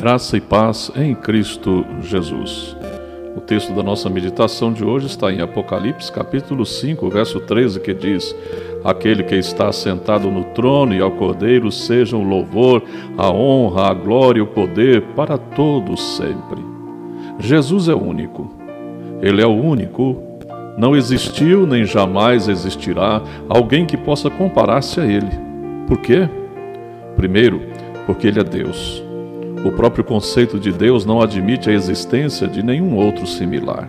Graça e paz em Cristo Jesus. O texto da nossa meditação de hoje está em Apocalipse, capítulo 5, verso 13, que diz: Aquele que está sentado no trono e ao Cordeiro sejam o louvor, a honra, a glória e o poder para todos sempre. Jesus é único. Ele é o único. Não existiu nem jamais existirá alguém que possa comparar-se a ele. Por quê? Primeiro, porque ele é Deus. O próprio conceito de Deus não admite a existência de nenhum outro similar.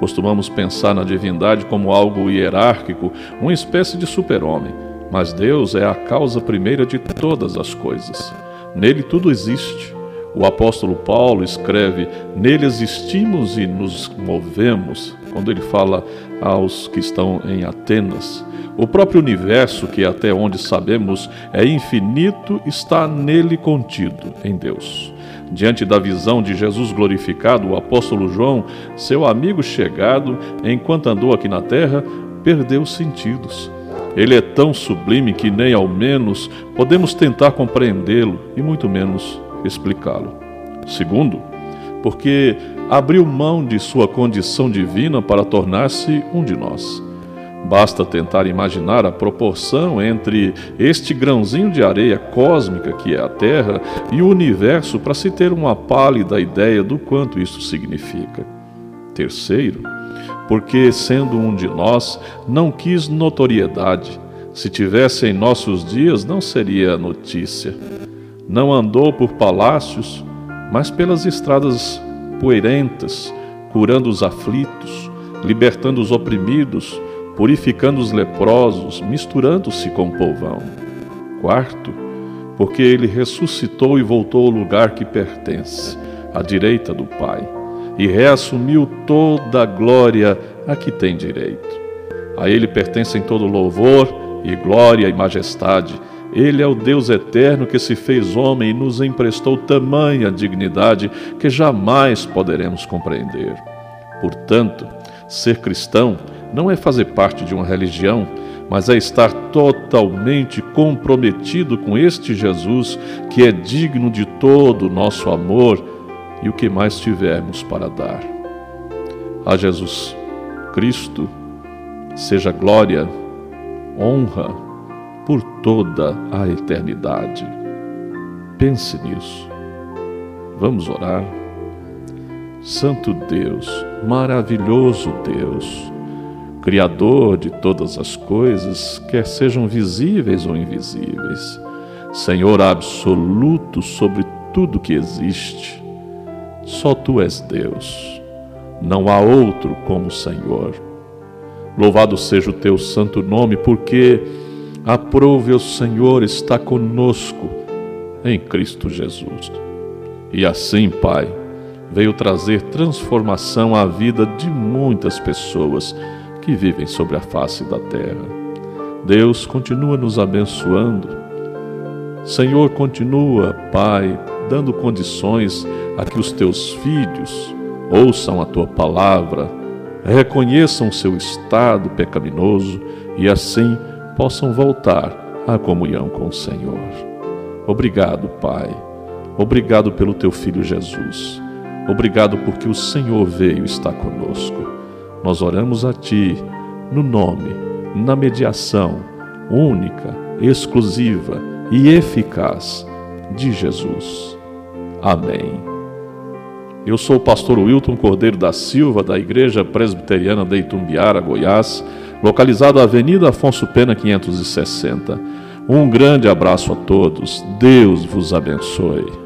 Costumamos pensar na divindade como algo hierárquico, uma espécie de super-homem, mas Deus é a causa primeira de todas as coisas. Nele tudo existe. O apóstolo Paulo escreve: Nele existimos e nos movemos, quando ele fala aos que estão em Atenas. O próprio universo, que até onde sabemos é infinito, está nele contido, em Deus. Diante da visão de Jesus glorificado, o apóstolo João, seu amigo chegado, enquanto andou aqui na terra, perdeu os sentidos. Ele é tão sublime que nem ao menos podemos tentar compreendê-lo e muito menos explicá-lo. Segundo, porque abriu mão de sua condição divina para tornar-se um de nós. Basta tentar imaginar a proporção entre este grãozinho de areia cósmica que é a Terra e o universo para se ter uma pálida ideia do quanto isso significa. Terceiro, porque, sendo um de nós, não quis notoriedade. Se tivesse em nossos dias, não seria notícia. Não andou por palácios, mas pelas estradas poeirentas, curando os aflitos, libertando os oprimidos, purificando os leprosos, misturando-se com o povão. Quarto, porque ele ressuscitou e voltou ao lugar que pertence, à direita do Pai, e reassumiu toda a glória a que tem direito. A ele pertencem todo louvor e glória e majestade. Ele é o Deus eterno que se fez homem e nos emprestou tamanha dignidade que jamais poderemos compreender. Portanto, ser cristão não é fazer parte de uma religião, mas é estar totalmente comprometido com este Jesus que é digno de todo o nosso amor e o que mais tivermos para dar. A Jesus Cristo seja glória, honra por toda a eternidade. Pense nisso. Vamos orar. Santo Deus, maravilhoso Deus, Criador de todas as coisas, quer sejam visíveis ou invisíveis, Senhor absoluto sobre tudo que existe. Só tu és Deus, não há outro como o Senhor. Louvado seja o teu santo nome, porque aprove o Senhor está conosco em Cristo Jesus. E assim, Pai, veio trazer transformação à vida de muitas pessoas que vivem sobre a face da terra. Deus continua nos abençoando. Senhor, continua, Pai, dando condições a que os teus filhos ouçam a tua palavra, reconheçam seu estado pecaminoso e assim possam voltar à comunhão com o Senhor. Obrigado, Pai. Obrigado pelo teu filho Jesus. Obrigado porque o Senhor veio e está conosco. Nós oramos a Ti no nome, na mediação única, exclusiva e eficaz de Jesus. Amém. Eu sou o pastor Wilton Cordeiro da Silva, da Igreja Presbiteriana de Itumbiara, Goiás, localizado na Avenida Afonso Pena 560. Um grande abraço a todos. Deus vos abençoe.